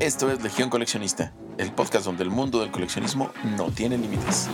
Esto es Legión Coleccionista, el podcast donde el mundo del coleccionismo no tiene límites.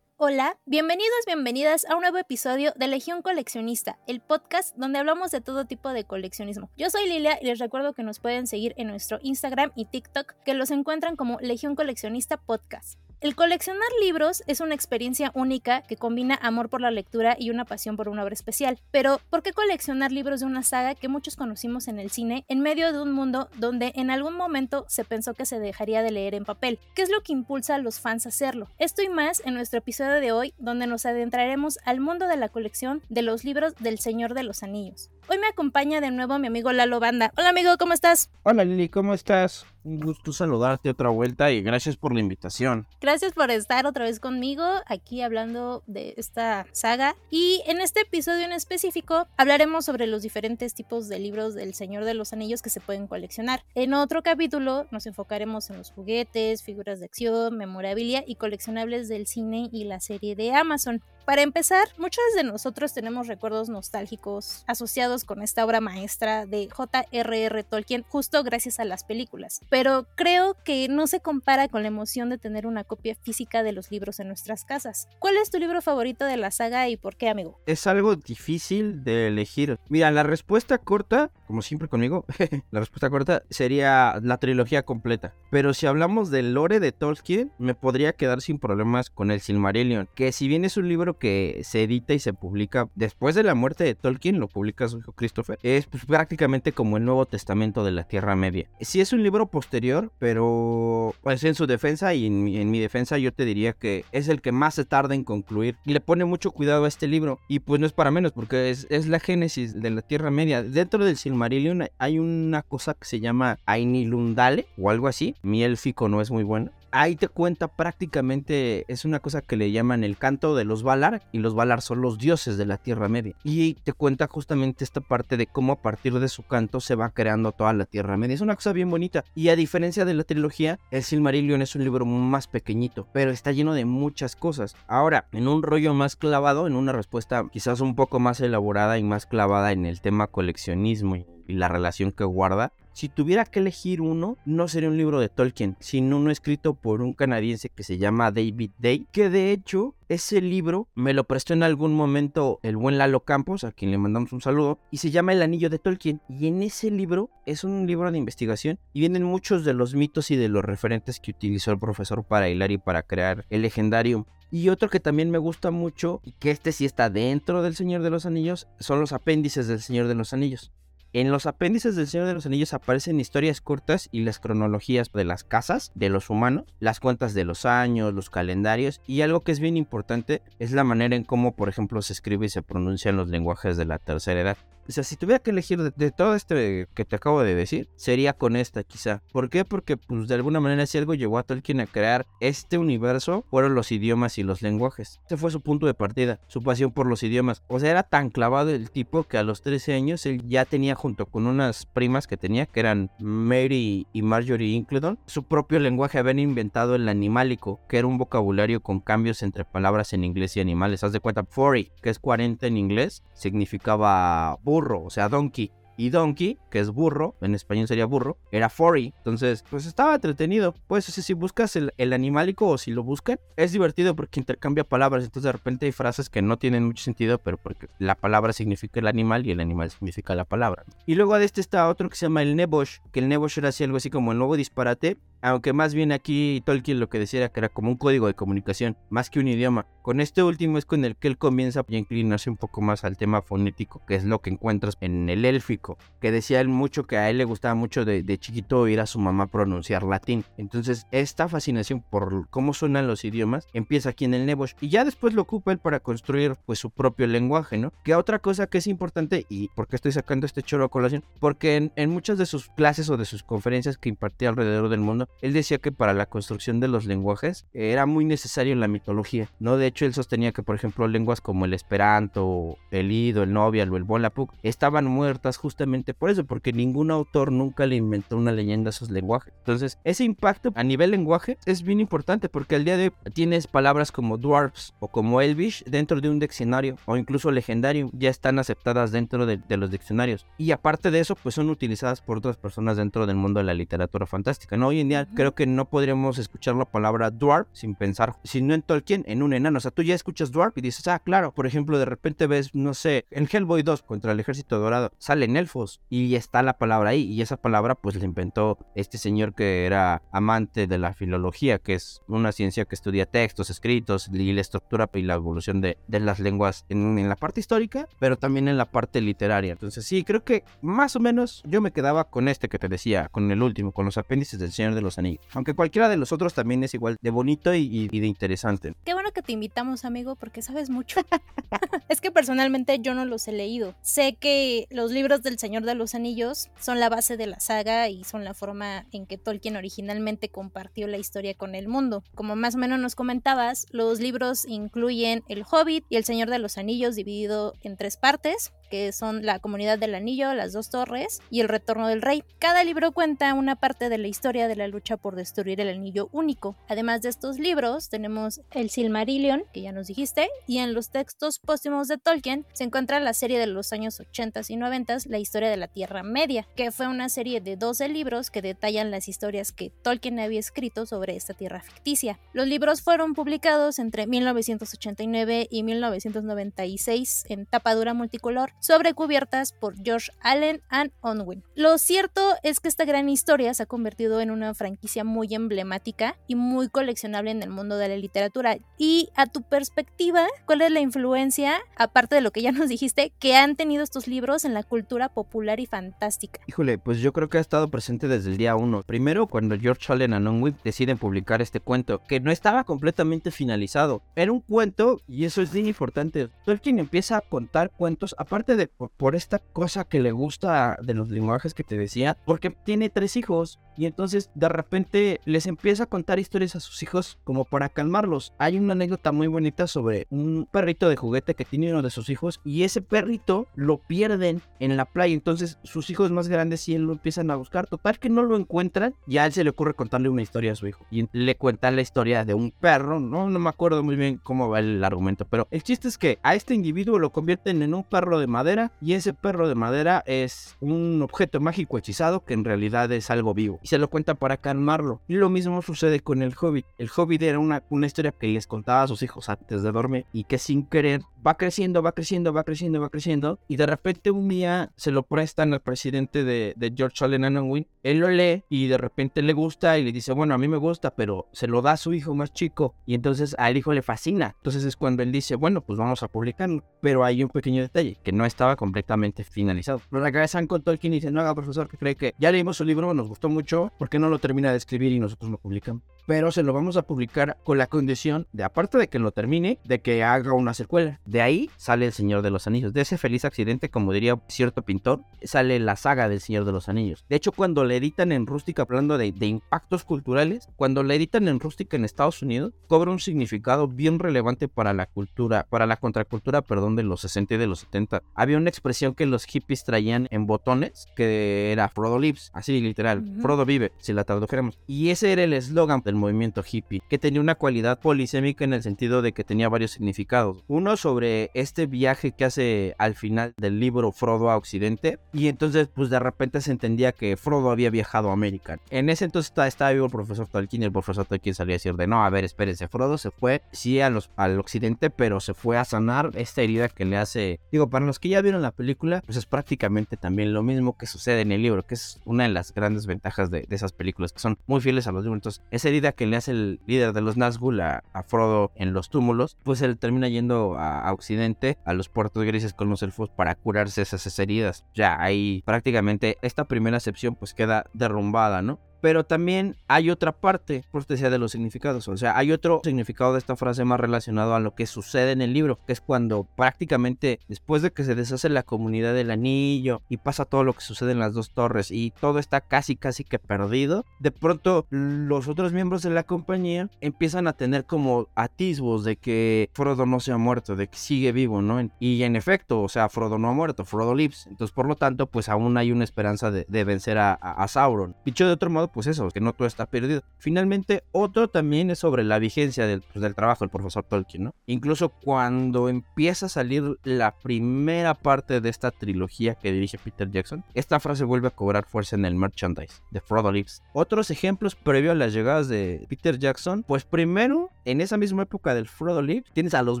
Hola, bienvenidos, bienvenidas a un nuevo episodio de Legión Coleccionista, el podcast donde hablamos de todo tipo de coleccionismo. Yo soy Lilia y les recuerdo que nos pueden seguir en nuestro Instagram y TikTok, que los encuentran como Legión Coleccionista Podcast. El coleccionar libros es una experiencia única que combina amor por la lectura y una pasión por una obra especial. Pero, ¿por qué coleccionar libros de una saga que muchos conocimos en el cine en medio de un mundo donde en algún momento se pensó que se dejaría de leer en papel? ¿Qué es lo que impulsa a los fans a hacerlo? Esto y más en nuestro episodio de hoy, donde nos adentraremos al mundo de la colección de los libros del Señor de los Anillos. Hoy me acompaña de nuevo mi amigo Lalo Banda. Hola amigo, ¿cómo estás? Hola Lili, ¿cómo estás? Un gusto saludarte otra vuelta y gracias por la invitación. Gracias por estar otra vez conmigo aquí hablando de esta saga. Y en este episodio en específico hablaremos sobre los diferentes tipos de libros del Señor de los Anillos que se pueden coleccionar. En otro capítulo nos enfocaremos en los juguetes, figuras de acción, memorabilia y coleccionables del cine y la serie de Amazon. Para empezar, muchos de nosotros tenemos recuerdos nostálgicos asociados con esta obra maestra de J.R.R. Tolkien justo gracias a las películas, pero creo que no se compara con la emoción de tener una copia física de los libros en nuestras casas. ¿Cuál es tu libro favorito de la saga y por qué, amigo? Es algo difícil de elegir. Mira, la respuesta corta, como siempre conmigo, la respuesta corta sería la trilogía completa. Pero si hablamos del lore de Tolkien, me podría quedar sin problemas con el Silmarillion, que si bien es un libro que se edita y se publica después de la muerte de Tolkien, lo publica su hijo Christopher, es pues, prácticamente como el Nuevo Testamento de la Tierra Media. Sí es un libro posterior, pero pues en su defensa y en mi, en mi defensa yo te diría que es el que más se tarda en concluir y le pone mucho cuidado a este libro y pues no es para menos porque es, es la génesis de la Tierra Media. Dentro del Silmarillion hay una cosa que se llama Ainilundale o algo así. Mi élfico no es muy bueno ahí te cuenta prácticamente, es una cosa que le llaman el canto de los Valar, y los Valar son los dioses de la Tierra Media. Y te cuenta justamente esta parte de cómo a partir de su canto se va creando toda la Tierra Media. Es una cosa bien bonita. Y a diferencia de la trilogía, el Silmarillion es un libro más pequeñito, pero está lleno de muchas cosas. Ahora, en un rollo más clavado, en una respuesta quizás un poco más elaborada y más clavada en el tema coleccionismo y la relación que guarda, si tuviera que elegir uno, no sería un libro de Tolkien, sino uno escrito por un canadiense que se llama David Day, que de hecho ese libro me lo prestó en algún momento el buen Lalo Campos, a quien le mandamos un saludo, y se llama El Anillo de Tolkien. Y en ese libro es un libro de investigación y vienen muchos de los mitos y de los referentes que utilizó el profesor para hilar y para crear el legendario. Y otro que también me gusta mucho, y que este sí está dentro del Señor de los Anillos, son los apéndices del Señor de los Anillos. En los apéndices del Señor de los Anillos aparecen historias cortas y las cronologías de las casas de los humanos, las cuentas de los años, los calendarios y algo que es bien importante es la manera en cómo, por ejemplo, se escribe y se pronuncian los lenguajes de la tercera edad. O sea, si tuviera que elegir de, todo este que te acabo de decir, sería con esta quizá. ¿Por qué? Porque pues de alguna manera si algo llevó a Tolkien a crear este universo fueron los idiomas y los lenguajes. Este fue su punto de partida, su pasión por los idiomas. O sea, era tan clavado el tipo que a los 13 años él ya tenía junto con unas primas que tenía, que eran Mary y Marjorie Incledon, su propio lenguaje. Habían inventado el animálico, que era un vocabulario con cambios entre palabras en inglés y animales. Haz de cuenta, 40, que es 40 en inglés, significaba burro, o sea, donkey. Y donkey, que es burro, en español sería burro, era furry. Entonces, pues estaba entretenido. Pues si buscas el, el, animálico o si lo buscan, es divertido porque intercambia palabras. Entonces de repente hay frases que no tienen mucho sentido, pero porque la palabra significa el animal y el animal significa la palabra. Y luego de este está otro que se llama el Nebosh, que el Nebosh era así algo así como el nuevo disparate, aunque más bien aquí Tolkien lo que decía era que era como un código de comunicación, más que un idioma. Con este último es con el que él comienza a inclinarse un poco más al tema fonético, que es lo que encuentras en el élfico, que decía él mucho que a él le gustaba mucho de, chiquito oír a su mamá pronunciar latín. Entonces esta fascinación por cómo suenan los idiomas empieza aquí en el Nebosh y ya después lo ocupa él para construir pues su propio lenguaje, ¿no? Que otra cosa que es importante y por qué estoy sacando este choro a colación, porque en, en muchas de sus clases o de sus conferencias que impartía alrededor del mundo, él decía que para la construcción de los lenguajes era muy necesario la mitología, ¿no? De hecho, él sostenía que, por ejemplo, lenguas como el esperanto, el ido, el novial o el volapuk estaban muertas justamente por eso, porque ningún autor nunca le inventó una leyenda a esos lenguajes. Entonces, ese impacto a nivel lenguaje es bien importante porque al día de hoy tienes palabras como dwarfs o como elvish dentro de un diccionario o incluso legendario ya están aceptadas dentro de, de los diccionarios. Y aparte de eso, pues son utilizadas por otras personas dentro del mundo de la literatura fantástica. ¿no? Hoy en día creo que no podríamos escuchar la palabra dwarf sin pensar, si no en Tolkien, en un enano. O sea, tú ya escuchas dwarf y dices, ah, claro. Por ejemplo, de repente ves, no sé, en Hellboy 2 contra el ejército dorado, salen elfos y está la palabra ahí. Y esa palabra pues la inventó este señor que era amante de la filología, que es una ciencia que estudia textos, escritos y la estructura y la evolución de, de las lenguas en, en la parte histórica, pero también en la parte literaria. Entonces sí, creo que más o menos yo me quedaba con este que te decía, con el último, con los apéndices del Señor de los Anillos. Aunque cualquiera de los otros también es igual de bonito y, y de interesante. Qué bueno que te invitamos, amigo, porque sabes mucho. es que personalmente yo no los he leído. Sé que los libros del Señor de los Anillos son la base de la saga y son la forma en que Tolkien originalmente compartió la historia con el mundo. Como más o menos nos comentabas, los libros incluyen El Hobbit y El Señor de los Anillos dividido en tres partes que son La Comunidad del Anillo, Las Dos Torres y El Retorno del Rey. Cada libro cuenta una parte de la historia de la lucha por destruir el anillo único. Además de estos libros, tenemos el Silmarillion, que ya nos dijiste, y en los textos póstumos de Tolkien se encuentra la serie de los años 80 y 90, La Historia de la Tierra Media, que fue una serie de 12 libros que detallan las historias que Tolkien había escrito sobre esta tierra ficticia. Los libros fueron publicados entre 1989 y 1996 en tapadura multicolor sobre cubiertas por George Allen and Unwin. Lo cierto es que esta gran historia se ha convertido en una franquicia muy emblemática y muy coleccionable en el mundo de la literatura. Y a tu perspectiva, ¿cuál es la influencia, aparte de lo que ya nos dijiste, que han tenido estos libros en la cultura popular y fantástica? Híjole, pues yo creo que ha estado presente desde el día uno. Primero, cuando George Allen and Unwin deciden publicar este cuento, que no estaba completamente finalizado. Era un cuento, y eso es bien importante. Tolkien empieza a contar cuentos, aparte de por, por, esta cosa que le gusta de los lenguajes que te decía, porque tiene tres hijos y entonces de repente les empieza a contar historias a sus hijos como para calmarlos. Hay una anécdota muy bonita sobre un perrito de juguete que tiene uno de sus hijos y ese perrito lo pierden en la playa, entonces sus hijos más grandes él lo empiezan a buscar, total que no lo encuentran y a él se le ocurre contarle una historia a su hijo y le cuenta la historia de un perro, no, no me acuerdo muy bien cómo va el argumento, pero el chiste es que a este individuo lo convierten en un perro de madera y ese perro de madera es un objeto mágico hechizado que en realidad es algo vivo y se lo cuenta para calmarlo. Y lo mismo sucede con el Hobbit. El Hobbit era una, una historia que les contaba a sus hijos antes de dormir y que sin querer va creciendo, va creciendo, va creciendo, va creciendo y de repente un día se lo prestan al presidente de, de George Allen Unwin. Él lo lee y de repente le gusta y le dice, bueno, a mí me gusta, pero se lo da a su hijo más chico y entonces al hijo le fascina. Entonces es cuando él dice, bueno, pues vamos a publicarlo. Pero hay un pequeño detalle, que no estaba completamente finalizado. Lo regresan con Tolkien y dicen, no haga profesor, que cree que ya leímos su libro, nos gustó mucho, ¿por qué no lo termina de escribir y nosotros lo publicamos? Pero se lo vamos a publicar con la condición de, aparte de que lo termine, de que haga una secuela. De ahí sale El Señor de los Anillos. De ese feliz accidente, como diría cierto pintor, sale la saga del Señor de los Anillos. De hecho, cuando le editan en rústica, hablando de, impactos culturales, cuando la editan en rústica en Estados Unidos, cobra un significado bien relevante para la cultura, para la contracultura, perdón, de los 60 y de los 70. Había una expresión que los hippies traían en botones, que era Frodo lives, así literal. Frodo vive, si la tradujéramos. Y ese era el eslogan del movimiento hippie, que tenía una cualidad polisémica en el sentido de que tenía varios significados. Uno sobre este viaje que hace al final del libro Frodo a Occidente, y entonces pues de repente se entendía que Frodo había viajado a América. En ese entonces estaba vivo el profesor Tolkien y el profesor Tolkien salía a decir de no, a ver, espérense, Frodo se fue, sí, a los, al Occidente, pero se fue a sanar esta herida que le hace, digo, para los que ya vieron la película, pues es prácticamente también lo mismo que sucede en el libro, que es una de las grandes ventajas de, de esas películas, que son muy fieles a los libros. Entonces, esa herida que le hace el líder de los Nazgûl a, Frodo en los túmulos, pues él termina yendo a, a, Occidente, a los puertos grises con los elfos para curarse esas, esas heridas. Ya ahí prácticamente esta primera acepción pues queda derrumbada, ¿no? Pero también hay otra parte, por decía de los significados. O sea, hay otro significado de esta frase más relacionado a lo que sucede en el libro, que es cuando prácticamente después de que se deshace la comunidad del anillo y pasa todo lo que sucede en las dos torres y todo está casi casi que perdido, de pronto los otros miembros de la compañía empiezan a tener como atisbos de que Frodo no se ha muerto, de que sigue vivo, ¿no? Y en efecto, o sea, Frodo no ha muerto, Frodo lives. Entonces, por lo tanto, pues aún hay una esperanza de, vencer a, a, Sauron. Dicho de otro modo, pues eso, que no todo está perdido. Finalmente, otro también es sobre la vigencia del, pues, del trabajo del profesor Tolkien, ¿no? Incluso cuando empieza a salir la primera parte de esta trilogía que dirige Peter Jackson, esta frase vuelve a cobrar fuerza en el merchandise de Frodo Lives. Otros ejemplos previo a las llegadas de Peter Jackson, pues primero, en esa misma época del Frodo Lives, tienes a los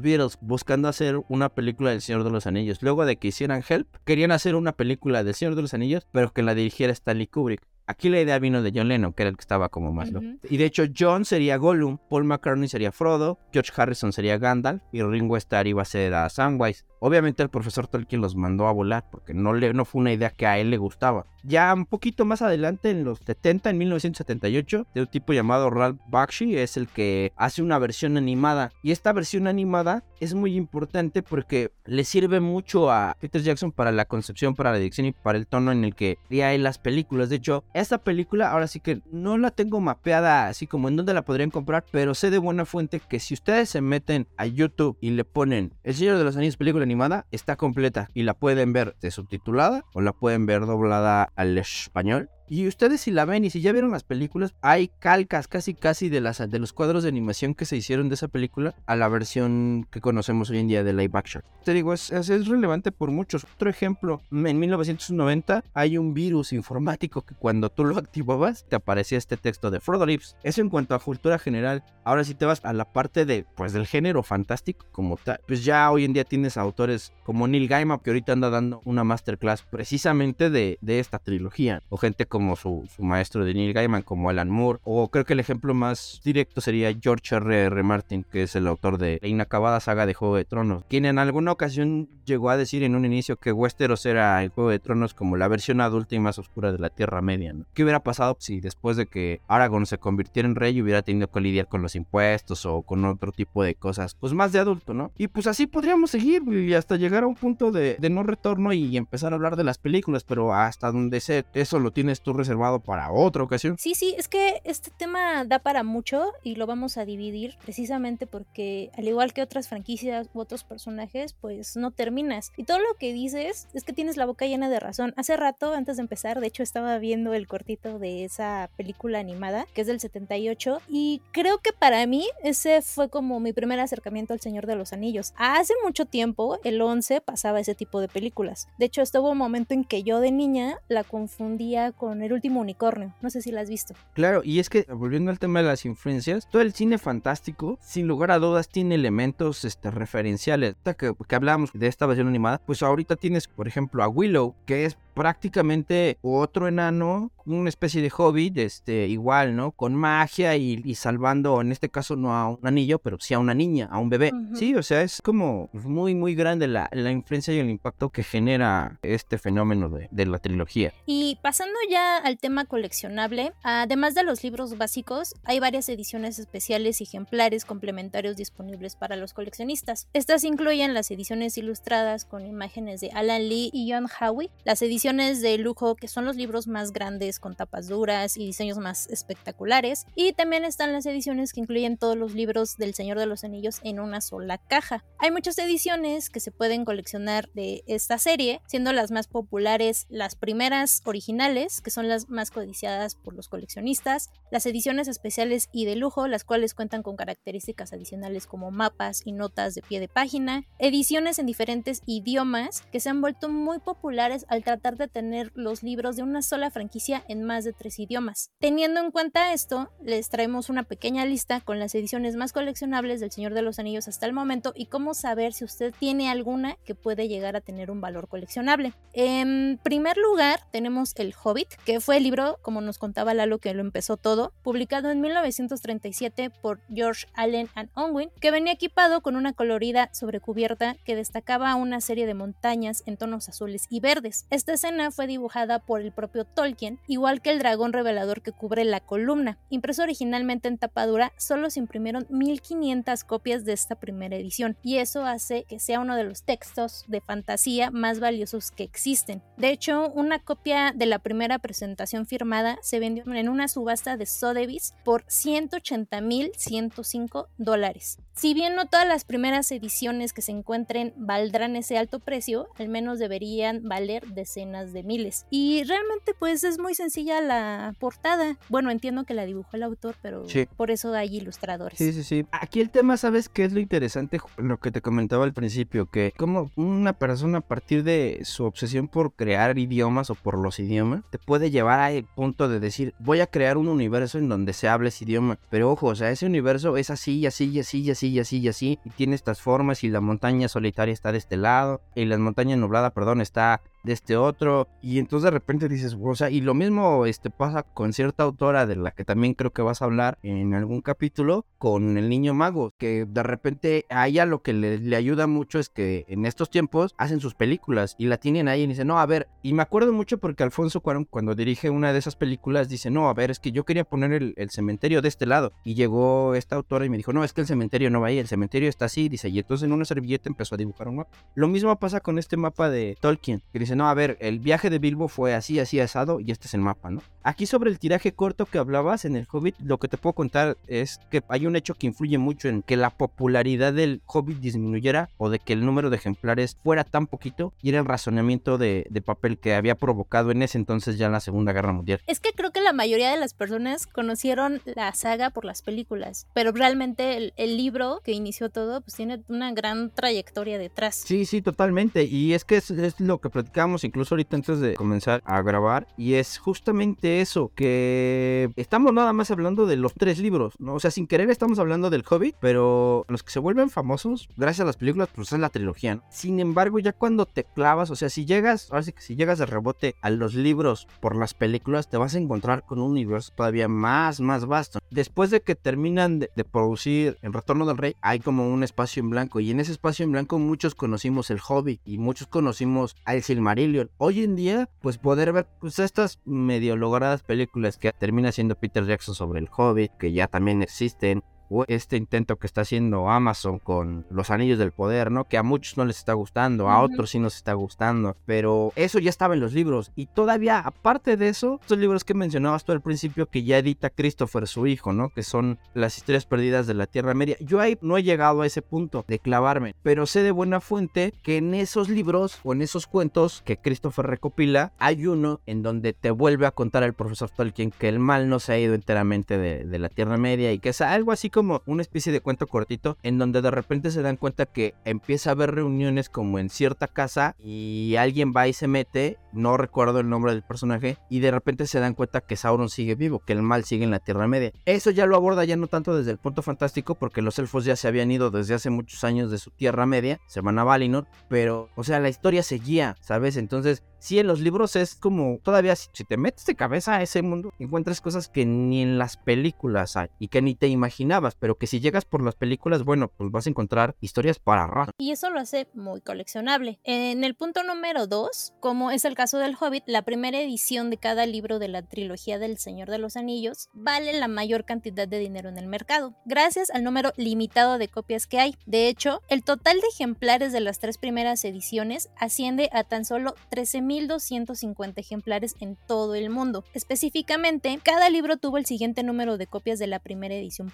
Beatles buscando hacer una película del Señor de los Anillos. Luego de que hicieran Help, querían hacer una película del Señor de los Anillos, pero que la dirigiera Stanley Kubrick. Aquí la idea vino de John Lennon, que era el que estaba como más loco. Y de hecho, John sería Gollum, Paul McCartney sería Frodo, George Harrison sería Gandalf y Ringo Starr iba a ser a Samwise. Obviamente el profesor Tolkien los mandó a volar porque no, le, no fue una idea que a él le gustaba. Ya un poquito más adelante, en los 70, en 1978, de un tipo llamado Ralph Bakshi es el que hace una versión animada. Y esta versión animada es muy importante porque le sirve mucho a Peter Jackson para la concepción, para la dirección y para el tono en el que él las películas. De hecho, esta película ahora sí que no la tengo mapeada así como en donde la podrían comprar, pero sé de buena fuente que si ustedes se meten a YouTube y le ponen El Señor de los Anillos película animada, está completa y la pueden ver de subtitulada o la pueden ver doblada al español. Y ustedes si la ven y si ya vieron las películas, hay calcas casi casi de, las, de los cuadros de animación que se hicieron de esa película a la versión que conocemos hoy en día de live action. Te digo, es, es, relevante por muchos. Otro ejemplo, en 1990 hay un virus informático que cuando tú lo activabas te aparecía este texto de Frodo Lips. Eso en cuanto a cultura general. Ahora si te vas a la parte de, pues, del género fantástico como tal, pues ya hoy en día tienes autores como Neil Gaiman que ahorita anda dando una masterclass precisamente de, de esta trilogía. O gente como como su, maestro de Neil Gaiman, como Alan Moore, o creo que el ejemplo más directo sería George R. R. Martin, que es el autor de la inacabada saga de Juego de Tronos, quien en alguna ocasión llegó a decir en un inicio que Westeros era el Juego de Tronos como la versión adulta y más oscura de la Tierra Media. ¿Qué hubiera pasado si después de que Aragorn se convirtiera en rey hubiera tenido que lidiar con los impuestos o con otro tipo de cosas, pues más de adulto, ¿no? Y pues así podríamos seguir y hasta llegar a un punto de, de no retorno y empezar a hablar de las películas, pero hasta donde sé, eso lo tienes tú reservado para otra ocasión. Sí, sí, es que este tema da para mucho y lo vamos a dividir precisamente porque al igual que otras franquicias u otros personajes, pues no terminas. Y todo lo que dices es que tienes la boca llena de razón. Hace rato, antes de empezar, de hecho estaba viendo el cortito de esa película animada, que es del 78, y creo que para mí ese fue como mi primer acercamiento al Señor de los Anillos. Hace mucho tiempo, el 11 pasaba ese tipo de películas. De hecho, estuvo un momento en que yo de niña la confundía con el último unicornio. No sé si la has visto. Claro, y es que volviendo al tema de las influencias, todo el cine fantástico, sin lugar a dudas, tiene elementos este, referenciales. Que, que hablábamos de esta versión animada, pues ahorita tienes, por ejemplo, a Willow, que es prácticamente otro enano, una especie de hobbit, este, igual, ¿no? Con magia y, salvando, en este caso no a un anillo, pero sí a una niña, a un bebé. Sí, o sea, es como muy, muy grande la, la, influencia y el impacto que genera este fenómeno de, de la trilogía. Y pasando ya al tema coleccionable, además de los libros básicos, hay varias ediciones especiales y ejemplares complementarios disponibles para los coleccionistas. Estas incluyen las ediciones ilustradas con imágenes de Alan Lee y John Howie, las ediciones de lujo que son los libros más grandes con tapas duras y diseños más espectaculares. Y también están las ediciones que incluyen todos los libros del Señor de los Anillos en una sola caja. Hay muchas ediciones que se pueden coleccionar de esta serie, siendo las más populares las primeras originales, que son las más codiciadas por los coleccionistas, las ediciones especiales y de lujo, las cuales cuentan con características adicionales como mapas y notas de pie de página, ediciones en diferentes idiomas que se han vuelto muy populares al tratar de tener los libros de una sola franquicia en más de tres idiomas. Teniendo en cuenta esto, les traemos una pequeña lista con las ediciones más coleccionables del Señor de los Anillos hasta el momento y cómo saber si usted tiene alguna que puede llegar a tener un valor coleccionable. En primer lugar, tenemos El Hobbit, que fue el libro, como nos contaba Lalo, que lo empezó todo, publicado en 1937 por George Allen and Unwin, que venía equipado con una colorida sobrecubierta que destacaba una serie de montañas en tonos azules y verdes. Esta escena fue dibujada por el propio Tolkien, igual que el dragón revelador que cubre la columna. Impreso originalmente en tapadura, solo se imprimieron 1500 copias de esta primera edición, y eso hace que sea uno de los textos de fantasía más valiosos que existen. De hecho, una copia de la primera presentación firmada se vendió en una subasta de Sotheby's por 180.105 dólares. Si bien no todas las primeras ediciones que se encuentren valdrán ese alto precio, al menos deberían valer decenas de miles. Y realmente pues es muy sencilla la portada. Bueno, entiendo que la dibujó el autor, pero por eso hay ilustradores. Sí, sí, sí. Aquí el tema, ¿sabes qué es lo interesante? Lo que te comentaba al principio, que como una persona a partir de su obsesión por crear idiomas o por los idiomas, te puede llevar al punto de decir, voy a crear un universo en donde se hable ese idioma. Pero ojo, o sea, ese universo es así y así y así y así y así y así, y tiene estas formas y la montaña solitaria está de este lado, y la montaña nublada, perdón, está de este otro y entonces de repente dices, o sea, y lo mismo este pasa con cierta autora de la que también creo que vas a hablar en algún capítulo con el niño mago, que de repente a ella lo que le, ayuda mucho es que en estos tiempos hacen sus películas y la tienen ahí y dice, no, a ver, y me acuerdo mucho porque Alfonso Cuarón cuando dirige una de esas películas dice, no, a ver, es que yo quería poner el, el cementerio de este lado y llegó esta autora y me dijo, no, es que el cementerio no va ahí, el cementerio está así, dice, y entonces en una servilleta empezó a dibujar un mapa. Lo mismo pasa con este mapa de Tolkien, que dice, no, a ver, el viaje de Bilbo fue así, así asado y este es el mapa, ¿no? Aquí sobre el tiraje corto que hablabas en el Hobbit, lo que te puedo contar es que hay un hecho que influye mucho en que la popularidad del Hobbit disminuyera o de que el número de ejemplares fuera tan poquito y era el razonamiento de, papel que había provocado en ese entonces ya la Segunda Guerra Mundial. Es que creo que la mayoría de las personas conocieron la saga por las películas, pero realmente el, el libro que inició todo pues tiene una gran trayectoria detrás. Sí, sí, totalmente. Y es que es, es lo que platicamos incluso ahorita antes de comenzar a grabar, y es justamente eso, que estamos nada más hablando de los tres libros, ¿no? O sea, sin querer estamos hablando del Hobbit, pero los que se vuelven famosos, gracias a las películas, pues es la trilogía, ¿no? Sin embargo, ya cuando te clavas, o sea, si llegas, ahora que si llegas de rebote a los libros por las películas, te vas a encontrar con un universo todavía más, más vasto. Después de que terminan de, producir El Retorno del Rey, hay como un espacio en blanco, y en ese espacio en blanco muchos conocimos el Hobbit, y muchos conocimos al Silmarillion, hoy en día, pues poder ver pues estas medio logradas películas que termina siendo Peter Jackson sobre el Hobbit, que ya también existen, este intento que está haciendo Amazon con los anillos del poder, ¿no? Que a muchos no les está gustando, a otros sí nos está gustando, pero eso ya estaba en los libros y todavía aparte de eso, estos libros que mencionabas tú al principio que ya edita Christopher su hijo, ¿no? Que son las historias perdidas de la Tierra Media. Yo ahí no he llegado a ese punto de clavarme, pero sé de buena fuente que en esos libros o en esos cuentos que Christopher recopila, hay uno en donde te vuelve a contar el profesor Tolkien que el mal no se ha ido enteramente de, de la Tierra Media y que es algo así como como una especie de cuento cortito en donde de repente se dan cuenta que empieza a haber reuniones como en cierta casa y alguien va y se mete, no recuerdo el nombre del personaje, y de repente se dan cuenta que Sauron sigue vivo, que el mal sigue en la Tierra Media. Eso ya lo aborda ya no tanto desde el punto fantástico porque los elfos ya se habían ido desde hace muchos años de su Tierra Media, se van a Valinor, pero o sea, la historia seguía, ¿sabes? Entonces sí en los libros es como todavía si te metes de cabeza a ese mundo encuentras cosas que ni en las películas hay y que ni te imaginabas pero que si llegas por las películas bueno pues vas a encontrar historias para rato. Y eso lo hace muy coleccionable. En el punto número 2 como es el caso del Hobbit la primera edición de cada libro de la trilogía del Señor de los Anillos vale la mayor cantidad de dinero en el mercado gracias al número limitado de copias que hay. De hecho el total de ejemplares de las tres primeras ediciones asciende a tan solo 13 1.250 ejemplares en todo el mundo. Específicamente, cada libro tuvo el siguiente número de copias de la primera edición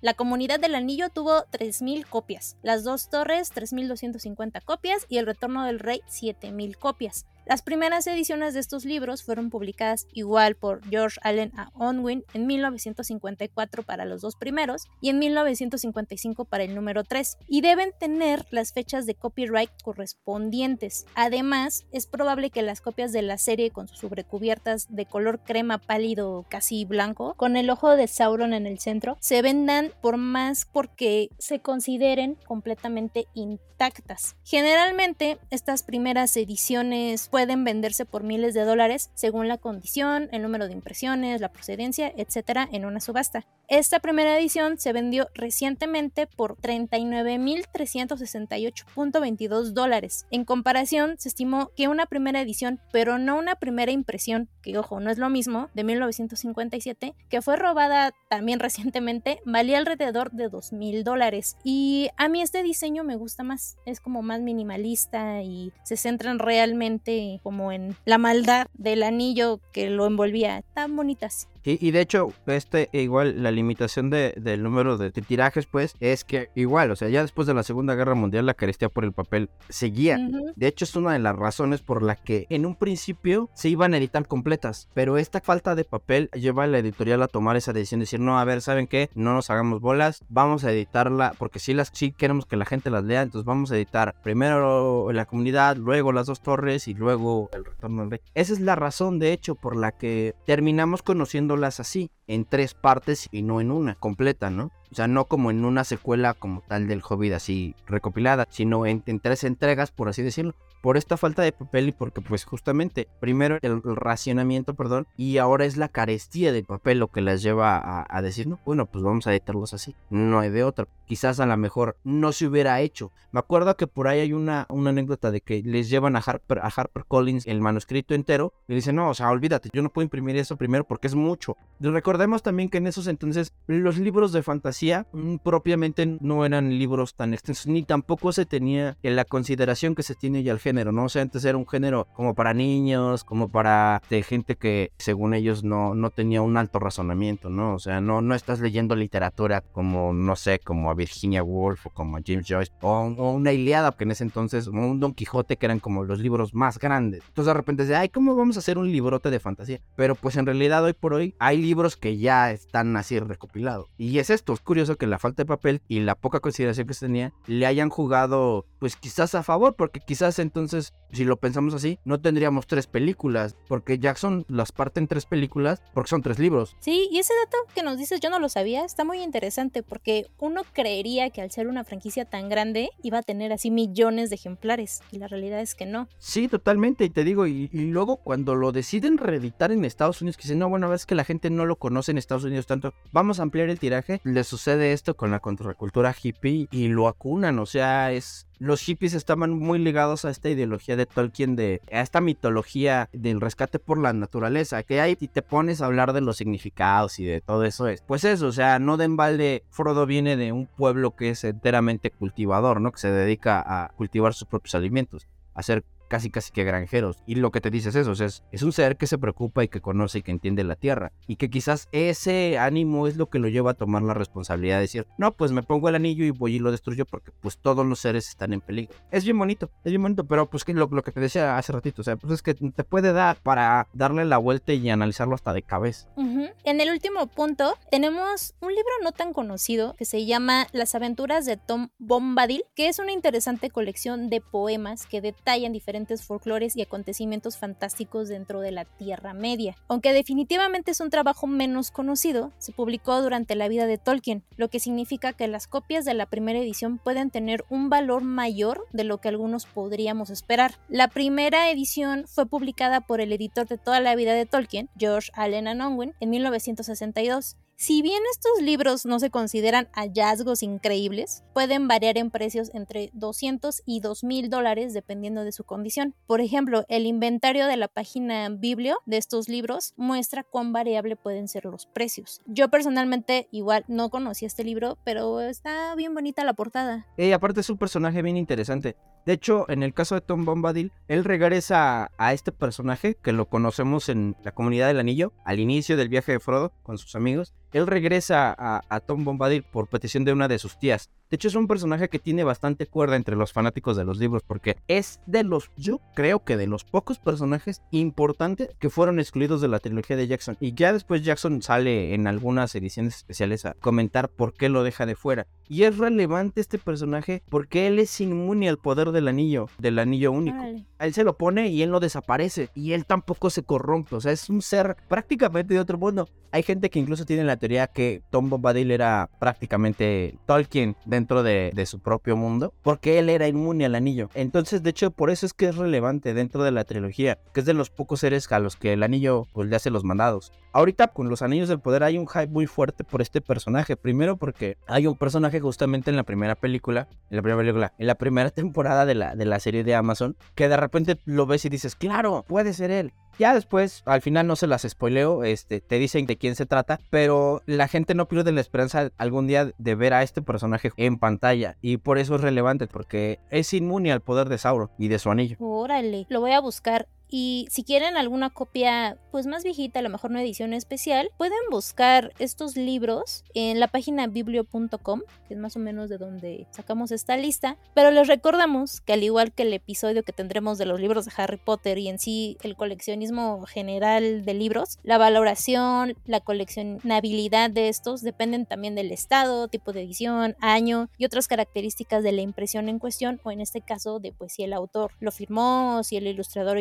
La Comunidad del Anillo tuvo 3.000 copias, Las Dos Torres 3.250 copias y El Retorno del Rey 7.000 copias. Las primeras ediciones de estos libros fueron publicadas igual por George Allen a Unwin en 1954 para los dos primeros y en 1955 para el número 3 y deben tener las fechas de copyright correspondientes. Además, es probable que las copias de la serie con sus sobrecubiertas de color crema pálido casi blanco, con el ojo de Sauron en el centro, se vendan por más porque se consideren completamente intactas. Generalmente, estas primeras ediciones pueden venderse por miles de dólares según la condición, el número de impresiones, la procedencia, etcétera, en una subasta. Esta primera edición se vendió recientemente por 39.368.22 dólares. En comparación, se estimó que una primera edición, pero no una primera impresión, que ojo, no es lo mismo, de 1957, que fue robada también recientemente, valía alrededor de 2.000 dólares. Y a mí este diseño me gusta más, es como más minimalista y se centran realmente como en la maldad del anillo que lo envolvía. Tan bonitas. Y, de hecho, este igual la limitación de, del número de tirajes, pues, es que igual, o sea, ya después de la Segunda Guerra Mundial la carestía por el papel seguía. De hecho, es una de las razones por la que en un principio se iban a editar completas, pero esta falta de papel lleva a la editorial a tomar esa decisión de decir, no, a ver, ¿saben qué? No nos hagamos bolas, vamos a editarla, porque si las sí queremos que la gente las lea, entonces vamos a editar primero la comunidad, luego las dos torres y luego el retorno del rey. Esa es la razón, de hecho, por la que terminamos conociendo así, en tres partes y no en una completa, ¿no? O sea, no como en una secuela como tal del Hobbit así recopilada, sino en, tres entregas, por así decirlo. Por esta falta de papel y porque pues justamente primero el, racionamiento, perdón, y ahora es la carestía de papel lo que les lleva a, decir, no, bueno, pues vamos a editarlos así, no hay de otra. Quizás a lo mejor no se hubiera hecho. Me acuerdo que por ahí hay una, una anécdota de que les llevan a Harper, a Harper Collins el manuscrito entero y dicen, no, o sea, olvídate, yo no puedo imprimir eso primero porque es mucho. Recordemos también que en esos entonces los libros de fantasía Mm, propiamente no eran libros tan extensos, ni tampoco se tenía en la consideración que se tiene ya el género, ¿no? O sea, antes era un género como para niños, como para de gente que según ellos no, no tenía un alto razonamiento, ¿no? O sea, no, no estás leyendo literatura como, no sé, como a Virginia Woolf o como a James Joyce, o, una Iliada, que en ese entonces, o un Don Quijote, que eran como los libros más grandes. Entonces de repente dice, ay, ¿cómo vamos a hacer un librote de fantasía? Pero pues en realidad hoy por hoy hay libros que ya están así recopilados. Y es esto, curioso que la falta de papel y la poca consideración que se tenía le hayan jugado, pues quizás a favor, porque quizás entonces, si lo pensamos así, no tendríamos tres películas, porque Jackson las parte en tres películas porque son tres libros. Sí, y ese dato que nos dices yo no lo sabía, está muy interesante porque uno creería que al ser una franquicia tan grande iba a tener así millones de ejemplares y la realidad es que no. Sí, totalmente, y te digo, y, luego cuando lo deciden reeditar en Estados Unidos, que dicen, no, bueno, es que la gente no lo conoce en Estados Unidos tanto, vamos a ampliar el tiraje, les sucede esto con la contracultura hippie y lo acunan, o sea, es los hippies estaban muy ligados a esta ideología de Tolkien, de a esta mitología del rescate por la naturaleza, que ahí te pones a hablar de los significados y de todo eso es. Pues eso, o sea, no de balde, Frodo viene de un pueblo que es enteramente cultivador, ¿no? Que se dedica a cultivar sus propios alimentos, a hacer casi casi que granjeros. Y lo que te dices es eso, es, es un ser que se preocupa y que conoce y que entiende la tierra. Y que quizás ese ánimo es lo que lo lleva a tomar la responsabilidad de decir, no, pues me pongo el anillo y voy y lo destruyo porque pues todos los seres están en peligro. Es bien bonito, es bien bonito, pero pues que lo, lo que te decía hace ratito, o sea, pues es que te puede dar para darle la vuelta y analizarlo hasta de cabeza. En el último punto tenemos un libro no tan conocido que se llama Las aventuras de Tom Bombadil, que es una interesante colección de poemas que detallan diferentes folclores y acontecimientos fantásticos dentro de la Tierra Media. Aunque definitivamente es un trabajo menos conocido, se publicó durante la vida de Tolkien, lo que significa que las copias de la primera edición pueden tener un valor mayor de lo que algunos podríamos esperar. La primera edición fue publicada por el editor de toda la vida de Tolkien, George Allen Unwin, en 1962 si bien estos libros no se consideran hallazgos increíbles, pueden variar en precios entre 200 y 2000 dólares dependiendo de su condición. Por ejemplo, el inventario de la página Biblio de estos libros muestra cuán variable pueden ser los precios. Yo personalmente igual no conocí este libro, pero está bien bonita la portada. Y aparte es un personaje bien interesante. De hecho, en el caso de Tom Bombadil, él regresa a este personaje que lo conocemos en la comunidad del anillo, al inicio del viaje de Frodo con sus amigos. Él regresa a, Tom Bombadil por petición de una de sus tías. De hecho, es un personaje que tiene bastante cuerda entre los fanáticos de los libros porque es de los, yo creo que de los pocos personajes importantes que fueron excluidos de la trilogía de Jackson. Y ya después Jackson sale en algunas ediciones especiales a comentar por qué lo deja de fuera. Y es relevante este personaje porque él es inmune al poder del anillo, del anillo único. él se lo pone y él no desaparece. Y él tampoco se corrompe. O sea, es un ser prácticamente de otro mundo. Hay gente que incluso tiene la que Tom Bombadil era prácticamente Tolkien dentro de, de su propio mundo, porque él era inmune al anillo. Entonces, de hecho, por eso es que es relevante dentro de la trilogía, que es de los pocos seres a los que el anillo pues, le hace los mandados. Ahorita con los anillos del poder hay un hype muy fuerte por este personaje. Primero porque hay un personaje justamente en la primera película, en la primera película, en la primera temporada de la, de la serie de Amazon, que de repente lo ves y dices, claro, puede ser él. Ya después, al final no se las spoileo, este, te dicen de quién se trata, pero la gente no pierde la esperanza algún día de ver a este personaje en pantalla y por eso es relevante porque es inmune al poder de Sauron y de su anillo. Órale, lo voy a buscar. Y si quieren alguna copia pues más viejita, a lo mejor una edición especial, pueden buscar estos libros en la página biblio.com, que es más o menos de donde sacamos esta lista. Pero les recordamos que al igual que el episodio que tendremos de los libros de Harry Potter y en sí el coleccionismo general de libros, la valoración, la coleccionabilidad de estos dependen también del estado, tipo de edición, año y otras características de la impresión en cuestión o en este caso de pues si el autor lo firmó, si el ilustrador o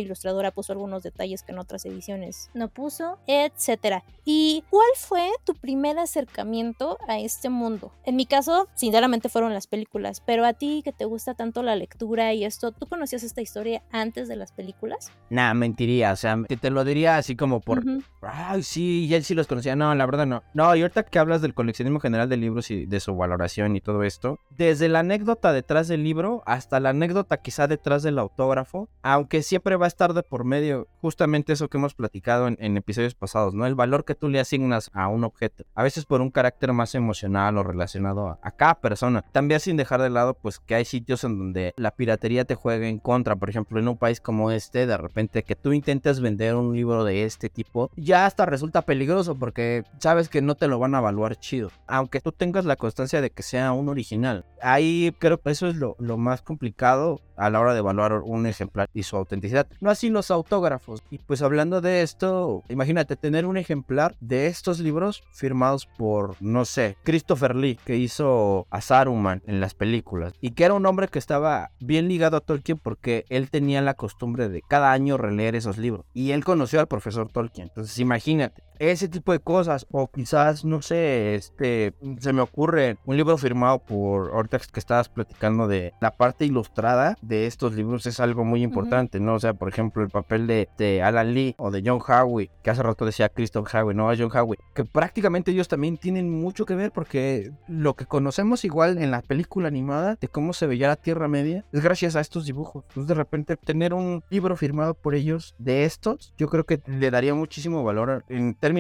puso algunos detalles que en otras ediciones no puso, etcétera. ¿Y cuál fue tu primer acercamiento a este mundo? En mi caso, sinceramente fueron las películas, pero a ti que te gusta tanto la lectura y esto, ¿tú conocías esta historia antes de las películas? Nah, mentiría, o sea, te, te lo diría así como por, ay, sí, ya sí los conocía, no, la verdad no. No, y ahorita que hablas del coleccionismo general de libros y de su valoración y todo esto, desde la anécdota detrás del libro hasta la anécdota quizá detrás del autógrafo, aunque siempre va a estar de por medio justamente eso que hemos platicado en, episodios pasados, ¿no? El valor que tú le asignas a un objeto, a veces por un carácter más emocional o relacionado a, cada persona. También sin dejar de lado, pues que hay sitios en donde la piratería te juega en contra, por ejemplo, en un país como este, de repente que tú intentes vender un libro de este tipo, ya hasta resulta peligroso porque sabes que no te lo van a evaluar chido, aunque tú tengas la constancia de que sea un original. Ahí creo que eso es lo más complicado a la hora de evaluar un ejemplar y su autenticidad. No así los autógrafos. Y pues hablando de esto, imagínate tener un ejemplar de estos libros firmados por, no sé, Christopher Lee, que hizo a Saruman en las películas. Y que era un hombre que estaba bien ligado a Tolkien porque él tenía la costumbre de cada año releer esos libros. Y él conoció al profesor Tolkien. Entonces imagínate, ese tipo de cosas. O quizás, no sé, este, se me ocurre un libro firmado por, ahorita que estabas platicando de la parte ilustrada de estos libros es algo muy importante, ¿no? O sea, por ejemplo, el papel de, de Alan Lee o de John Howe, que hace rato decía Christopher Howe, no, John Howe, que prácticamente ellos también tienen mucho que ver porque lo que conocemos igual en la película animada de cómo se veía la Tierra Media es gracias a estos dibujos. Entonces, de repente, tener un libro firmado por ellos de estos, yo creo que le daría muchísimo valor en términos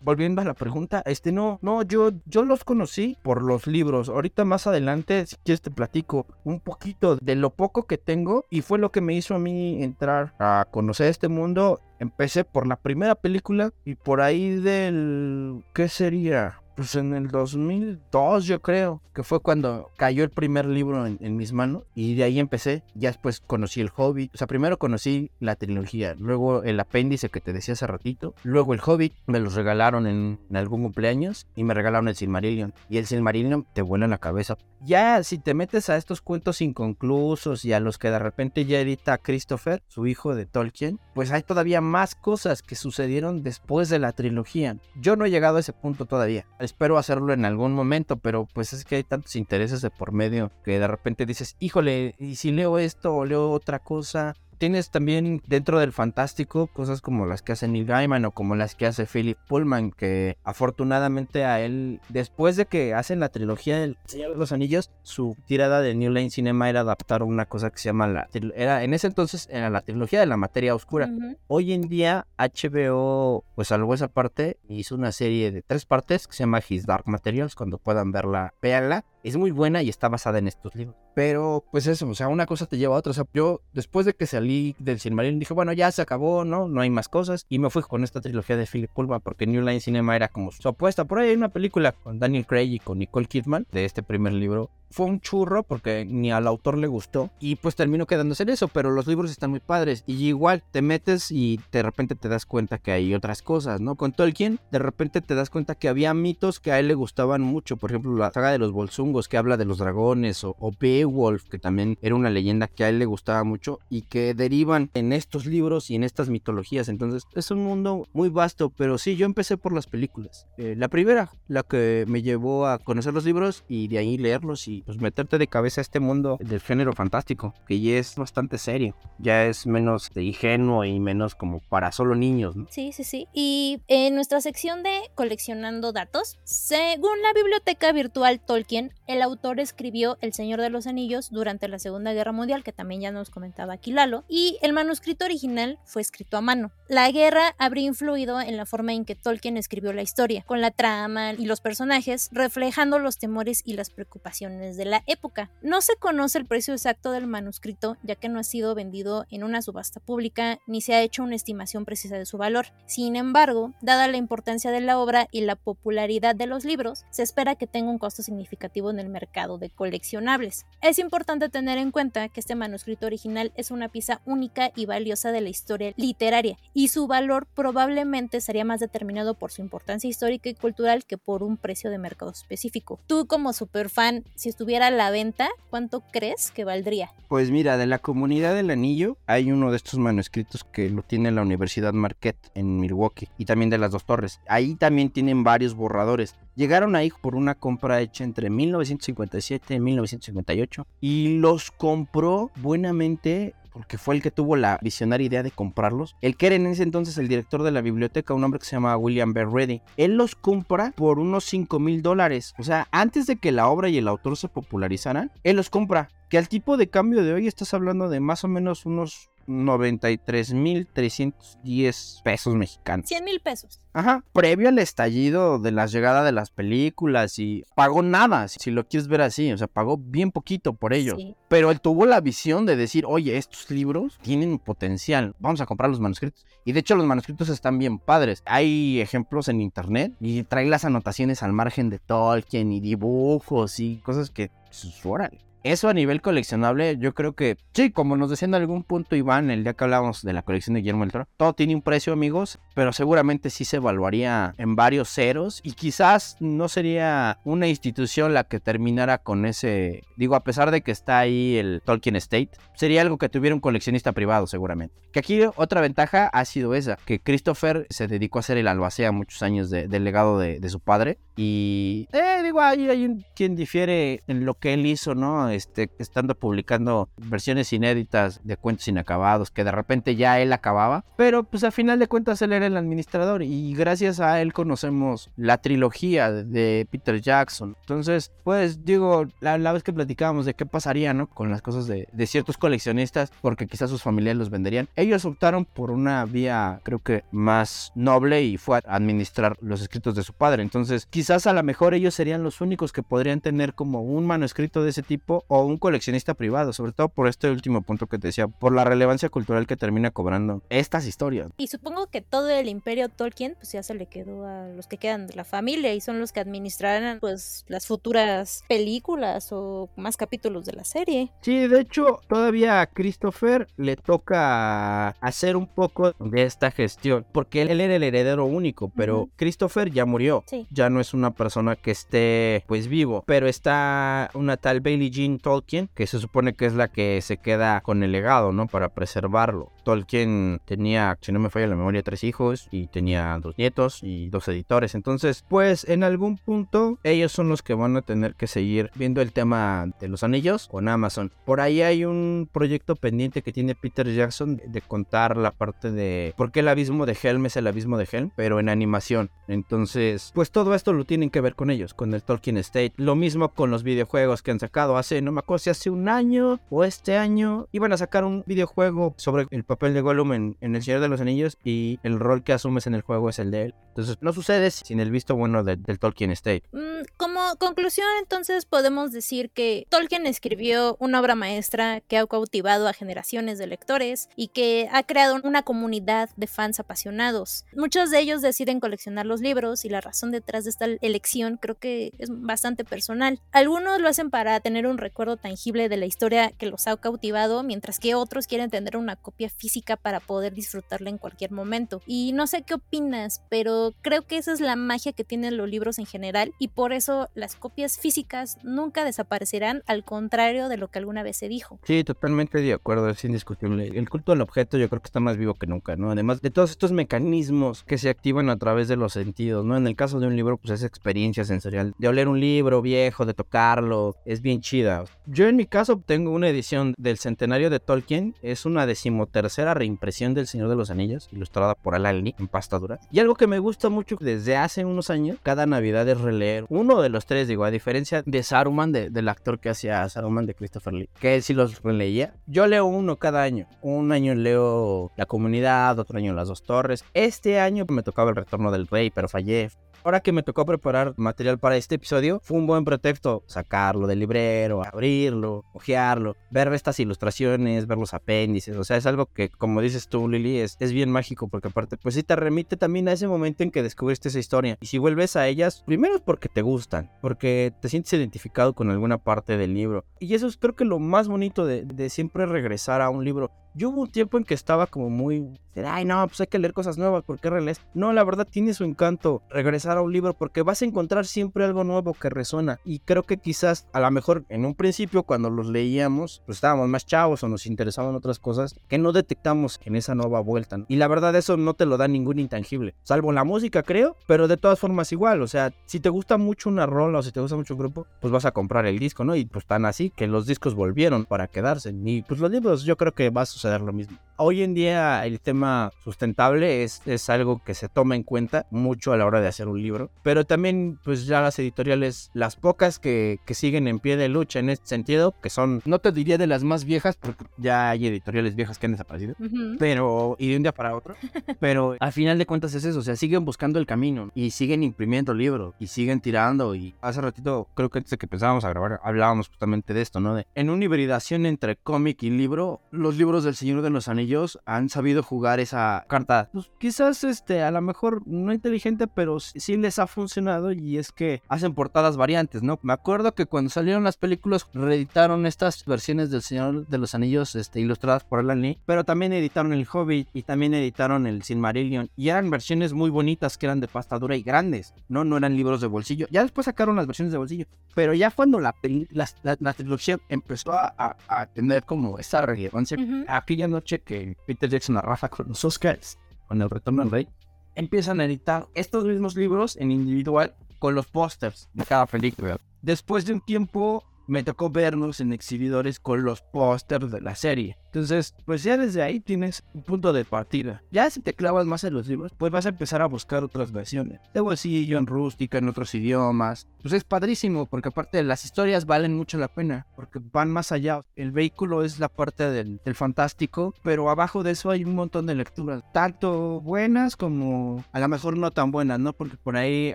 Volviendo a la pregunta, este no, no, yo, yo los conocí por los libros. Ahorita más adelante, si quieres te platico un poquito de lo poco que tengo y fue lo que me hizo a mí entrar a conocer este mundo. Empecé por la primera película y por ahí del... ¿Qué sería? Pues en el 2002 yo creo, que fue cuando cayó el primer libro en, en, mis manos y de ahí empecé, ya después conocí el Hobbit, o sea, primero conocí la trilogía, luego el apéndice que te decía hace ratito, luego el Hobbit, me los regalaron en, en algún cumpleaños y me regalaron el Silmarillion y el Silmarillion te vuela en la cabeza. Ya si te metes a estos cuentos inconclusos y a los que de repente ya edita Christopher, su hijo de Tolkien, pues hay todavía más cosas que sucedieron después de la trilogía. Yo no he llegado a ese punto todavía espero hacerlo en algún momento, pero pues es que hay tantos intereses de por medio que de repente dices, híjole, y si leo esto o leo otra cosa. Tienes también dentro del fantástico cosas como las que hace Neil Gaiman o como las que hace Philip Pullman, que afortunadamente a él, después de que hacen la trilogía del Señor de los Anillos, su tirada de New Line Cinema era adaptar una cosa que se llama la... Era, en ese entonces era la trilogía de la materia oscura. Uh -huh. Hoy en día HBO, pues salvo esa parte, hizo una serie de tres partes que se llama His Dark Materials, cuando puedan verla, véanla. Es muy buena y está basada en estos libros. Pero, pues eso, o sea, una cosa te lleva a otra. O sea, yo, después de que salí del Silmarillion, dije, bueno, ya se acabó, ¿no? No hay más cosas. Y me fui con esta trilogía de Philip Pullman, porque New Line Cinema era como su apuesta. Por ahí hay una película con Daniel Craig y con Nicole Kidman de este primer libro. Fue un churro porque ni al autor le gustó y pues terminó quedándose en eso, pero los libros están muy padres y igual te metes y de repente te das cuenta que hay otras cosas, ¿no? Con Tolkien de repente te das cuenta que había mitos que a él le gustaban mucho, por ejemplo la saga de los Bolsungos que habla de los dragones o, o Beowulf que también era una leyenda que a él le gustaba mucho y que derivan en estos libros y en estas mitologías, entonces es un mundo muy vasto, pero sí, yo empecé por las películas. Eh, la primera, la que me llevó a conocer los libros y de ahí leerlos y pues meterte de cabeza a este mundo del género fantástico, que ya es bastante serio, ya es menos ingenuo y menos como para solo niños. ¿no? Sí, sí, sí. Y en nuestra sección de coleccionando datos, según la biblioteca virtual Tolkien, el autor escribió El Señor de los Anillos durante la Segunda Guerra Mundial, que también ya nos comentaba aquí Lalo, y el manuscrito original fue escrito a mano. La guerra habría influido en la forma en que Tolkien escribió la historia, con la trama y los personajes reflejando los temores y las preocupaciones de la época. No se conoce el precio exacto del manuscrito, ya que no ha sido vendido en una subasta pública ni se ha hecho una estimación precisa de su valor. Sin embargo, dada la importancia de la obra y la popularidad de los libros, se espera que tenga un costo significativo en el mercado de coleccionables. Es importante tener en cuenta que este manuscrito original es una pieza única y valiosa de la historia literaria, y su valor probablemente sería más determinado por su importancia histórica y cultural que por un precio de mercado específico. Tú como superfan, si estuviera a la venta, ¿cuánto crees que valdría? Pues mira, de la comunidad del anillo hay uno de estos manuscritos que lo tiene la Universidad Marquette en Milwaukee y también de las dos torres. Ahí también tienen varios borradores. Llegaron ahí por una compra hecha entre 1957 y 1958 y los compró buenamente porque fue el que tuvo la visionaria idea de comprarlos. El que era en ese entonces el director de la biblioteca, un hombre que se llama William B. Reddy. Él los compra por unos 5 mil dólares. O sea, antes de que la obra y el autor se popularizaran, él los compra. Que al tipo de cambio de hoy estás hablando de más o menos unos 93.310 pesos mexicanos. 100 mil pesos. Ajá, previo al estallido de la llegada de las películas y pagó nada, si lo quieres ver así, o sea, pagó bien poquito por ellos. Sí. Pero él tuvo la visión de decir, oye, estos libros tienen potencial, vamos a comprar los manuscritos. Y de hecho los manuscritos están bien padres. Hay ejemplos en internet y trae las anotaciones al margen de Tolkien y dibujos y cosas que, pues, órale. Eso a nivel coleccionable, yo creo que sí, como nos decía en algún punto Iván, el día que hablábamos de la colección de Guillermo del Toro, todo tiene un precio, amigos, pero seguramente sí se evaluaría en varios ceros y quizás no sería una institución la que terminara con ese, digo, a pesar de que está ahí el Tolkien Estate, sería algo que tuviera un coleccionista privado seguramente. Que aquí otra ventaja ha sido esa, que Christopher se dedicó a hacer el albacea muchos años de- del legado de, de su padre y, eh, digo, ahí hay un- quien difiere en lo que él hizo, ¿no? Este, estando publicando versiones inéditas de cuentos inacabados que de repente ya él acababa, pero pues a final de cuentas él era el administrador y gracias a él conocemos la trilogía de- Peter Jackson. Entonces, pues digo, la, vez que platicábamos de qué pasaría, ¿no? Con las cosas de, de ciertos coleccionistas, porque quizás sus familiares los venderían. Ellos optaron por una vía, creo que más noble y fue a administrar los escritos de su padre. Entonces, quizás a lo mejor ellos serían los únicos que podrían tener como un manuscrito de ese tipo o un coleccionista privado, sobre todo por este último punto que te decía, por la relevancia cultural que termina cobrando estas historias. Y supongo que todo el imperio Tolkien pues ya se le quedó a los que quedan de la familia y son los que administrarán pues las futuras películas o más capítulos de la serie. Sí, de hecho, todavía a Christopher le toca hacer un poco de esta gestión, porque él, él era el heredero único, pero Ujú. Christopher ya murió. Sí. Ya no es una persona que esté pues vivo, pero está una tal Bailey Jean Tolkien, que se supone que es la que se queda con el legado, ¿no? Para preservarlo. Tolkien tenía, si no me falla la memoria, tres hijos y tenía dos nietos y dos editores. Entonces, pues en algún punto ellos son los que van a tener que seguir viendo el tema de los anillos con Amazon. Por ahí hay un proyecto pendiente que tiene Peter Jackson de, contar la parte de por qué el abismo de Helm es el abismo de Helm, pero en animación. Entonces, pues todo esto lo tienen que ver con ellos, con el Tolkien Estate. Lo mismo con los videojuegos que han sacado hace, no me acuerdo si hace un año o este año, iban a sacar un videojuego sobre el papel papel de Gollum en, en El Señor de los Anillos y el rol que asumes en el juego es el de él. Entonces no sucede sin el visto bueno de- del Tolkien State. Mm, Como conclusión, entonces podemos decir que Tolkien escribió una obra maestra que ha cautivado a generaciones de lectores y que ha creado una comunidad de fans apasionados. Muchos de ellos deciden coleccionar los libros y la razón detrás de esta elección creo que es bastante personal. Algunos lo hacen para tener un recuerdo tangible de la historia que los ha cautivado, mientras que otros quieren tener una copia física para poder disfrutarla en cualquier momento. Y no sé qué opinas, pero creo que esa es la magia que tienen los libros en general y por eso las copias físicas nunca desaparecerán, al contrario de lo que alguna vez se dijo. Sí, totalmente de acuerdo, es indiscutible. El culto al objeto yo creo que está más vivo que nunca, ¿no? Además de todos estos mecanismos que se activan a través de los sentidos, ¿no? En el caso de un libro, pues es experiencia sensorial. De oler un libro viejo, de tocarlo, es bien chida. Yo en mi caso tengo una edición del centenario de Tolkien, es una decimotercera reimpresión del Señor de los Anillos, ilustrada por Alan Lee en pasta dura. Y algo que me gusta mucho desde hace unos años, cada Navidad es releer uno de los tres, digo, a diferencia de Saruman, de- del actor que hacía Saruman de Christopher Lee, que sí los releía. Yo leo uno cada año. Un año leo La Comunidad, otro año Las Dos Torres. Este año me tocaba El Retorno del Rey, pero fallé. Ahora que me tocó preparar material para este episodio, fue un buen pretexto sacarlo del librero, abrirlo, ojearlo, ver estas ilustraciones, ver los apéndices. O sea, es algo que, como dices tú, Lili, es, es bien mágico porque aparte, pues sí te remite también a ese momento en que descubriste esa historia. Y si vuelves a ellas, primero es porque te gustan, porque te sientes identificado con alguna parte del libro. Y eso es creo que lo más bonito de, de siempre regresar a un libro. Yo hubo un tiempo en que estaba como muy... Ay, no, pues hay que leer cosas nuevas, ¿por qué relees? No, la verdad tiene su encanto regresar a un libro porque vas a encontrar siempre algo nuevo que resuena. Y creo que quizás, a lo mejor en un principio, cuando los leíamos, pues estábamos más chavos o nos interesaban otras cosas que no detectamos en esa nueva vuelta. ¿no? Y la verdad, eso no te lo da ningún intangible, salvo la música, creo, pero de todas formas, igual. O sea, si te gusta mucho una rola o si te gusta mucho un grupo, pues vas a comprar el disco, ¿no? Y pues tan así que los discos volvieron para quedarse. Y pues los libros, yo creo que va a suceder lo mismo. Hoy en día el tema sustentable es, es algo que se toma en cuenta mucho a la hora de hacer un libro, pero también pues ya las editoriales, las pocas que, que siguen en pie de lucha en este sentido, que son, no te diría de las más viejas, porque ya hay editoriales viejas que han desaparecido, Ujú. pero y de un día para otro, pero al final de cuentas es eso, o sea, siguen buscando el camino y siguen imprimiendo libros y siguen tirando y hace ratito creo que antes de que empezábamos a grabar hablábamos justamente de esto, ¿no? De, en una hibridación entre cómic y libro, los libros del Señor de los Anillos han sabido jugar esa carta, pues quizás este a lo mejor no inteligente, pero sí les ha funcionado y es que hacen portadas variantes, ¿no? Me acuerdo que cuando salieron las películas reeditaron estas versiones del Señor de los Anillos este, ilustradas por Alan Lee, pero también editaron El Hobbit y también editaron el Silmarillion y eran versiones muy bonitas que eran de pasta dura y grandes, ¿no? No eran libros de bolsillo. Ya después sacaron las versiones de bolsillo, pero ya cuando la, la, la- la trilogía empezó a, a- a tener como esa relevancia, Ujú. Aquella noche que Peter Jackson arrasa con los Oscars, con el retorno del rey, empiezan a editar estos mismos libros en individual con los pósters de cada película. Después de un tiempo me tocó verlos en exhibidores con los pósters de la serie. Entonces, pues ya desde ahí tienes un punto de partida. Ya si te clavas más en los libros, pues vas a empezar a buscar otras versiones. De bolsillo, en rústica, en otros idiomas. Pues es padrísimo, porque aparte las historias valen mucho la pena, porque van más allá. El vehículo es la parte del, del fantástico, pero abajo de eso hay un montón de lecturas, tanto buenas como a lo mejor no tan buenas, ¿no? Porque por ahí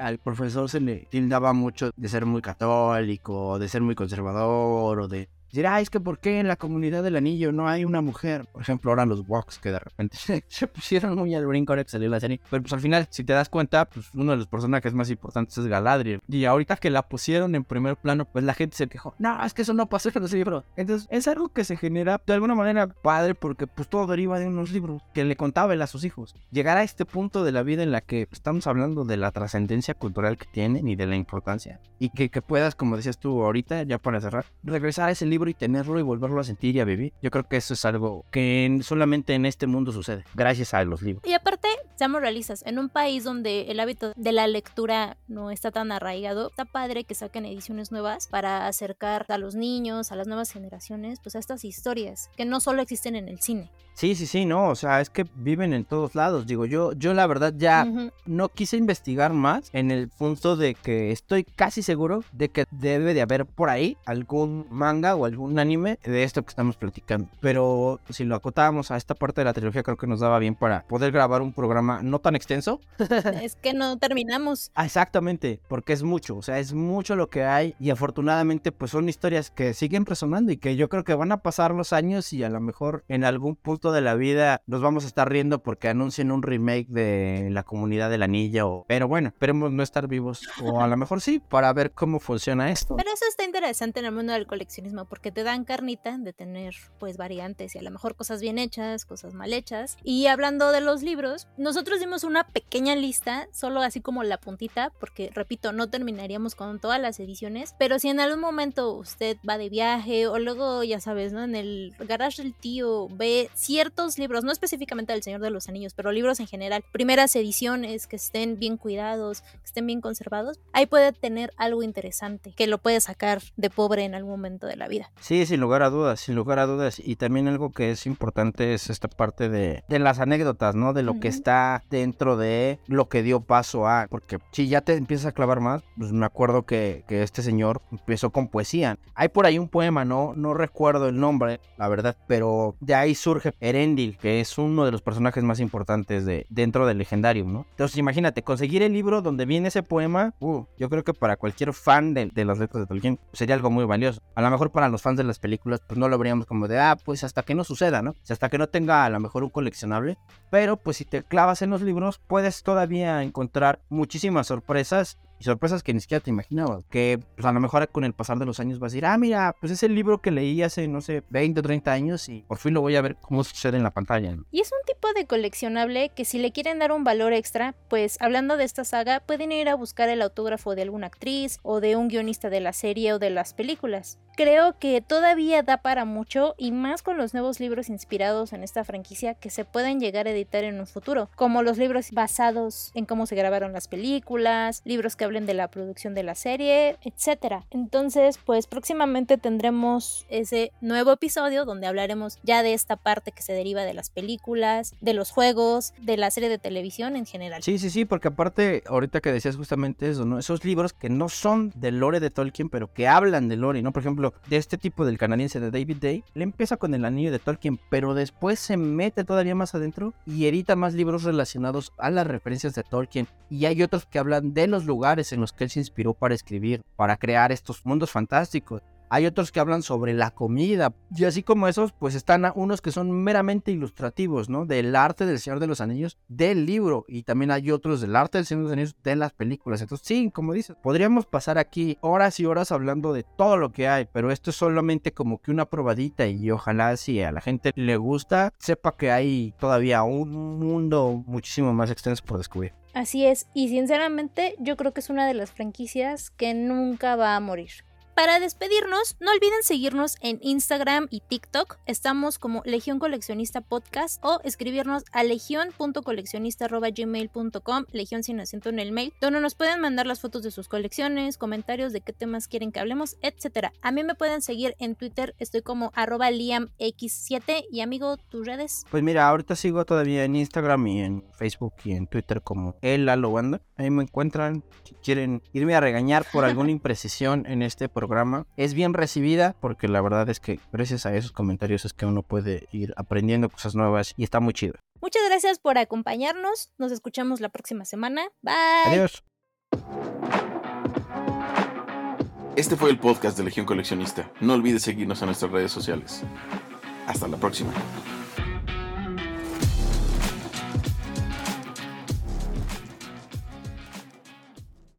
al profesor se le tildaba mucho de ser muy católico, de ser muy conservador, o de decir, ah, es que ¿por qué en la comunidad del anillo no hay una mujer? Por ejemplo, ahora los Woks que de repente se pusieron muy al brinco ahora que salió la serie. Pero pues al final, si te das cuenta, pues uno de los personajes más importantes es Galadriel. Y ahorita que la pusieron en primer plano, pues la gente se quejó, no, es que eso no pasó en los libros. Entonces, es algo que se genera de alguna manera padre porque pues todo deriva de unos libros que le contaba él a sus hijos. Llegar a este punto de la vida en la que estamos hablando de la trascendencia cultural que tienen y de la importancia. Y que, que puedas, como decías tú ahorita, ya para cerrar, regresar a ese libro y tenerlo y volverlo a sentir y a vivir. Yo creo que eso es algo que en- solamente en este mundo sucede, gracias a los libros. Y aparte, seamos realistas, en un país donde el hábito de la lectura no está tan arraigado, está padre que saquen ediciones nuevas para acercar a los niños, a las nuevas generaciones, pues a estas historias que no solo existen en el cine. Sí, sí, sí, no, o sea, es que viven en todos lados. Digo, yo, yo la verdad ya Ujú. no quise investigar más en el punto de que estoy casi seguro de que debe de haber por ahí algún manga o algún anime de esto que estamos platicando. Pero si lo acotábamos a esta parte de la trilogía, creo que nos daba bien para poder grabar un programa no tan extenso. es que no terminamos. Ah, exactamente, porque es mucho, o sea, es mucho lo que hay y afortunadamente pues son historias que siguen resonando y que yo creo que van a pasar los años y a lo mejor en algún punto de la vida nos vamos a estar riendo porque anuncien un remake de La Comunidad del Anillo. O... Pero bueno, esperemos no estar vivos o a lo mejor sí para ver cómo funciona esto. Pero eso está interesante en el mundo del coleccionismo porque te dan carnita de tener pues variantes y a lo mejor cosas bien hechas, cosas mal hechas. Y hablando de los libros, nosotros dimos una pequeña lista, solo así como la puntita, porque repito, no terminaríamos con todas las ediciones, pero si en algún momento usted va de viaje o luego, ya sabes, ¿no? En el garage del tío ve ciertos libros, no específicamente del Señor de los Anillos, pero libros en general, primeras ediciones que estén bien cuidados, que estén bien conservados, ahí puede tener algo interesante que lo puede sacar de pobre en algún momento de la vida. Sí, sin lugar a dudas, sin lugar a dudas. Y también algo que es importante es esta parte de, de las anécdotas, ¿no? De lo que está dentro de lo que dio paso a, porque si ya te empiezas a clavar más, pues me acuerdo que, que este señor empezó con poesía. Hay por ahí un poema, no, no recuerdo el nombre, la verdad, pero de ahí surge Erendil, que es uno de los personajes más importantes de, dentro del Legendarium, ¿no? Entonces imagínate, conseguir el libro donde viene ese poema, uh, yo creo que para cualquier fan de, de las letras de Tolkien sería algo muy valioso. A lo mejor para los fans de las películas, pues no lo veríamos como de, ah, pues hasta que no suceda, ¿no? hasta que no tenga a lo mejor un coleccionable, pero pues si te clavas en los libros, puedes todavía encontrar muchísimas sorpresas y sorpresas que ni siquiera te imaginabas. Que pues, a lo mejor con el pasar de los años vas a decir, ah, mira, pues es el libro que leí hace, no sé, 20 o 30 años y por fin lo voy a ver cómo sucede en la pantalla. Y es un tipo de coleccionable que si le quieren dar un valor extra, pues hablando de esta saga, pueden ir a buscar el autógrafo de alguna actriz o de un guionista de la serie o de las películas. Creo que todavía da para mucho y más con los nuevos libros inspirados en esta franquicia que se pueden llegar a editar en un futuro, como los libros basados en cómo se grabaron las películas, libros que de la producción de la serie, etc. Entonces, pues próximamente tendremos ese nuevo episodio donde hablaremos ya de esta parte que se deriva de las películas, de los juegos, de la serie de televisión en general. Sí, sí, sí, porque aparte, ahorita que decías justamente eso, ¿no? Esos libros que no son del lore de Tolkien, pero que hablan del lore, ¿no? Por ejemplo, de este tipo del canadiense de David Day, le empieza con el anillo de Tolkien, pero después se mete todavía más adentro y edita más libros relacionados a las referencias de Tolkien. Y hay otros que hablan de los lugares en los que él se inspiró para escribir, para crear estos mundos fantásticos. Hay otros que hablan sobre la comida. Y así como esos, pues están unos que son meramente ilustrativos, ¿no? Del arte del Señor de los Anillos, del libro. Y también hay otros del arte del Señor de los Anillos, de las películas. Entonces, sí, como dices, podríamos pasar aquí horas y horas hablando de todo lo que hay. Pero esto es solamente como que una probadita. Y ojalá si a la gente le gusta, sepa que hay todavía un mundo muchísimo más extenso por descubrir. Así es, y sinceramente yo creo que es una de las franquicias que nunca va a morir. Para despedirnos, no olviden seguirnos en Instagram y TikTok. Estamos como Legión Coleccionista Podcast o escribirnos a legion.coleccionista.gmail.com, Legión sin acento en el mail, donde nos pueden mandar las fotos de sus colecciones, comentarios de qué temas quieren que hablemos, etc. A mí me pueden seguir en Twitter, estoy como arroba liamx7 y amigo, tus redes. Pues mira, ahorita sigo todavía en Instagram y en Facebook y en Twitter como El. Ahí me encuentran si quieren irme a regañar por alguna imprecisión en este programa es bien recibida porque la verdad es que gracias a esos comentarios es que uno puede ir aprendiendo cosas nuevas y está muy chido. Muchas gracias por acompañarnos. Nos escuchamos la próxima semana. Bye. Adiós. Este fue el podcast de Legión Coleccionista. No olvides seguirnos en nuestras redes sociales. Hasta la próxima.